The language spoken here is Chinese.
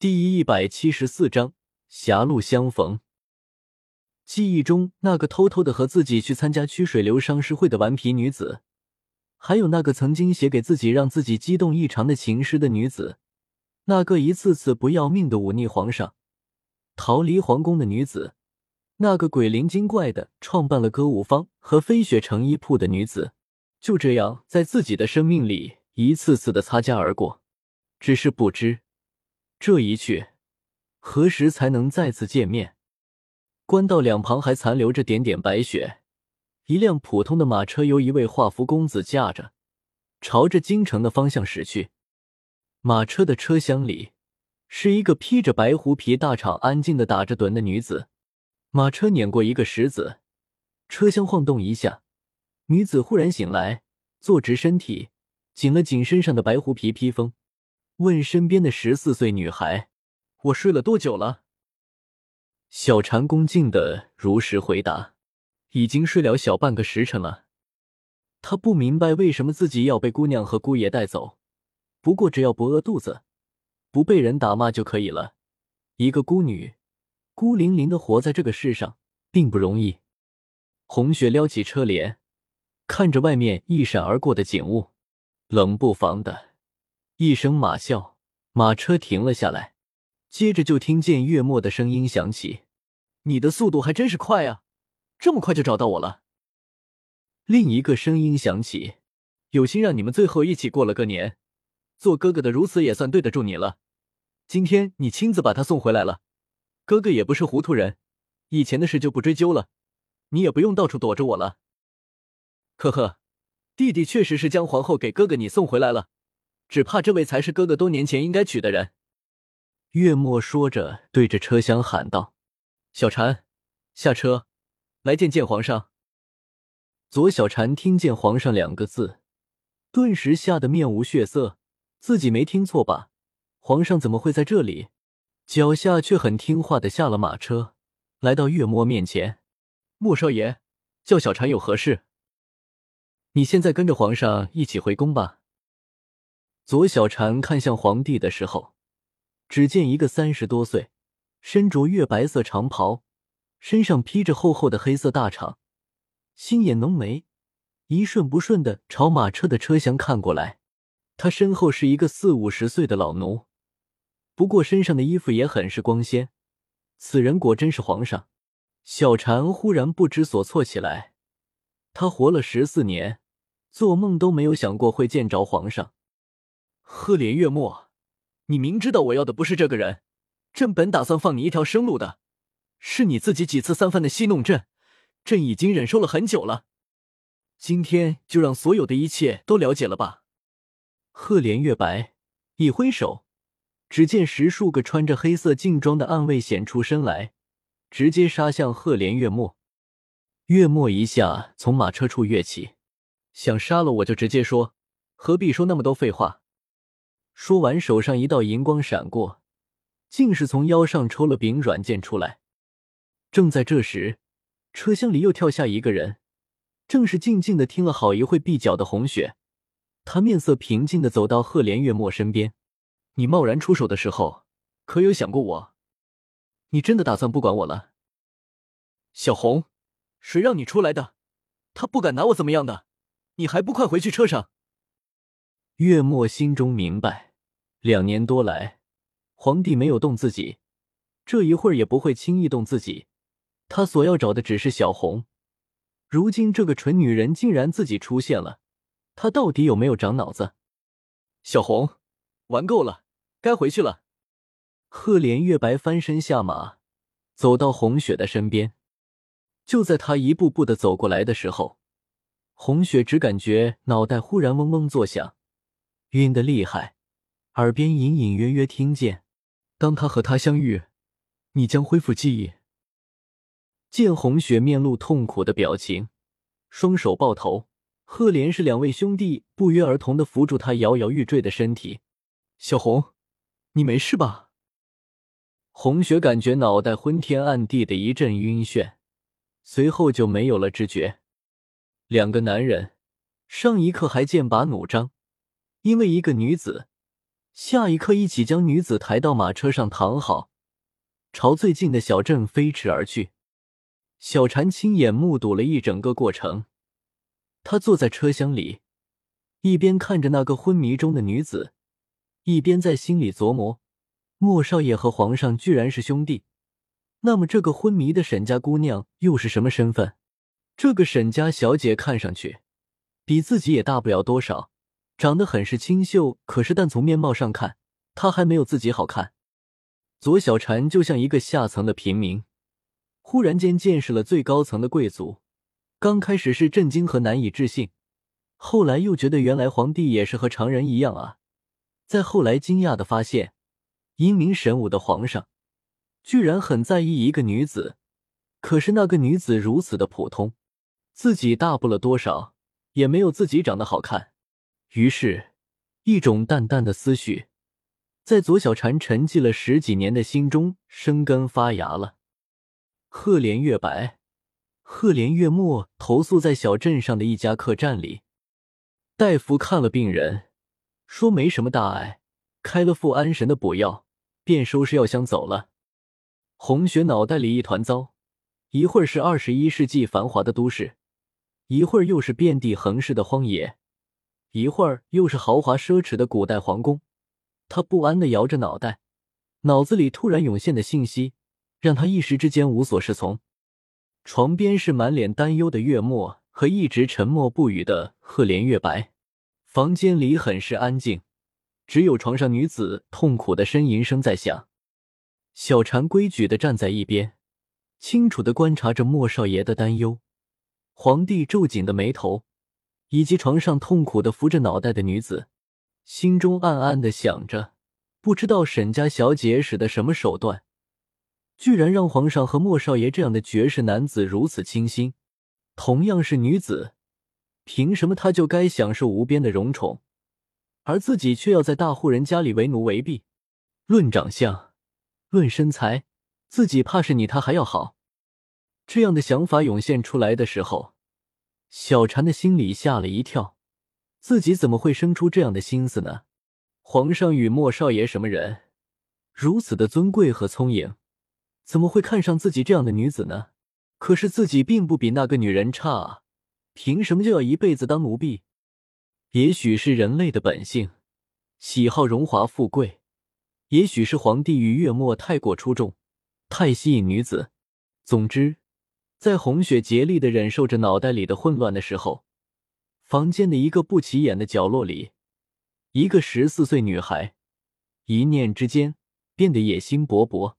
第一百七十四章狭路相逢。记忆中那个偷偷的和自己去参加曲水流觞诗会的顽皮女子，还有那个曾经写给自己让自己激动异常的情诗的女子，那个一次次不要命的忤逆皇上、逃离皇宫的女子，那个鬼灵精怪的创办了歌舞坊和飞雪成衣铺的女子，就这样在自己的生命里一次次的擦肩而过，只是不知。这一去，何时才能再次见面？官道两旁还残留着点点白雪，一辆普通的马车由一位画符公子驾着，朝着京城的方向驶去。马车的车厢里是一个披着白狐皮大氅、安静的打着盹的女子。马车碾过一个石子，车厢晃动一下，女子忽然醒来，坐直身体，紧了紧身上的白狐皮披风。问身边的十四岁女孩：“我睡了多久了？”小婵恭敬的如实回答：“已经睡了小半个时辰了。”他不明白为什么自己要被姑娘和姑爷带走，不过只要不饿肚子，不被人打骂就可以了。一个孤女，孤零零的活在这个世上，并不容易。红雪撩起车帘，看着外面一闪而过的景物，冷不防的。一声马啸，马车停了下来，接着就听见月末的声音响起：“你的速度还真是快啊，这么快就找到我了。”另一个声音响起：“有心让你们最后一起过了个年，做哥哥的如此也算对得住你了。今天你亲自把他送回来了，哥哥也不是糊涂人，以前的事就不追究了，你也不用到处躲着我了。”呵呵，弟弟确实是将皇后给哥哥你送回来了。只怕这位才是哥哥多年前应该娶的人。”月末说着，对着车厢喊道：“小禅，下车，来见见皇上。”左小禅听见“皇上”两个字，顿时吓得面无血色。自己没听错吧？皇上怎么会在这里？脚下却很听话的下了马车，来到月末面前：“莫少爷，叫小禅有何事？你现在跟着皇上一起回宫吧。”左小禅看向皇帝的时候，只见一个三十多岁、身着月白色长袍、身上披着厚厚的黑色大氅、心眼浓眉，一顺不顺的朝马车的车厢看过来。他身后是一个四五十岁的老奴，不过身上的衣服也很是光鲜。此人果真是皇上。小禅忽然不知所措起来。他活了十四年，做梦都没有想过会见着皇上。赫连月末，你明知道我要的不是这个人，朕本打算放你一条生路的。是你自己几次三番的戏弄朕，朕已经忍受了很久了。今天就让所有的一切都了解了吧。赫连月白一挥手，只见十数个穿着黑色劲装的暗卫显出身来，直接杀向赫连月末。月末一下从马车处跃起，想杀了我就直接说，何必说那么多废话？说完，手上一道银光闪过，竟是从腰上抽了柄软剑出来。正在这时，车厢里又跳下一个人，正是静静的听了好一会壁角的红雪。他面色平静的走到赫连月末身边：“你贸然出手的时候，可有想过我？你真的打算不管我了？”小红，谁让你出来的？他不敢拿我怎么样的？你还不快回去车上？月末心中明白。两年多来，皇帝没有动自己，这一会儿也不会轻易动自己。他所要找的只是小红。如今这个蠢女人竟然自己出现了，她到底有没有长脑子？小红，玩够了，该回去了。赫连月白翻身下马，走到红雪的身边。就在他一步步的走过来的时候，红雪只感觉脑袋忽然嗡嗡作响，晕得厉害。耳边隐隐约约听见：“当他和他相遇，你将恢复记忆。”见红雪面露痛苦的表情，双手抱头，赫连是两位兄弟不约而同的扶住他摇摇欲坠的身体。小红，你没事吧？红雪感觉脑袋昏天暗地的一阵晕眩，随后就没有了知觉。两个男人上一刻还剑拔弩张，因为一个女子。下一刻，一起将女子抬到马车上躺好，朝最近的小镇飞驰而去。小婵亲眼目睹了一整个过程，她坐在车厢里，一边看着那个昏迷中的女子，一边在心里琢磨：莫少爷和皇上居然是兄弟，那么这个昏迷的沈家姑娘又是什么身份？这个沈家小姐看上去比自己也大不了多少。长得很是清秀，可是但从面貌上看，她还没有自己好看。左小婵就像一个下层的平民，忽然间见识了最高层的贵族。刚开始是震惊和难以置信，后来又觉得原来皇帝也是和常人一样啊。再后来惊讶的发现，英明神武的皇上居然很在意一个女子，可是那个女子如此的普通，自己大不了多少，也没有自己长得好看。于是，一种淡淡的思绪，在左小婵沉寂了十几年的心中生根发芽了。赫连月白、赫连月末投宿在小镇上的一家客栈里，大夫看了病人，说没什么大碍，开了副安神的补药，便收拾药箱走了。红雪脑袋里一团糟，一会儿是二十一世纪繁华的都市，一会儿又是遍地横尸的荒野。一会儿又是豪华奢侈的古代皇宫，他不安的摇着脑袋，脑子里突然涌现的信息让他一时之间无所适从。床边是满脸担忧的月末和一直沉默不语的赫连月白，房间里很是安静，只有床上女子痛苦的呻吟声在响。小婵规矩的站在一边，清楚的观察着莫少爷的担忧。皇帝皱紧的眉头。以及床上痛苦的扶着脑袋的女子，心中暗暗的想着：不知道沈家小姐使的什么手段，居然让皇上和莫少爷这样的绝世男子如此倾心。同样是女子，凭什么她就该享受无边的荣宠，而自己却要在大户人家里为奴为婢？论长相，论身材，自己怕是你他还要好。这样的想法涌现出来的时候。小婵的心里吓了一跳，自己怎么会生出这样的心思呢？皇上与莫少爷什么人，如此的尊贵和聪颖，怎么会看上自己这样的女子呢？可是自己并不比那个女人差啊，凭什么就要一辈子当奴婢？也许是人类的本性，喜好荣华富贵；也许是皇帝与月末太过出众，太吸引女子。总之。在红雪竭力的忍受着脑袋里的混乱的时候，房间的一个不起眼的角落里，一个十四岁女孩，一念之间变得野心勃勃。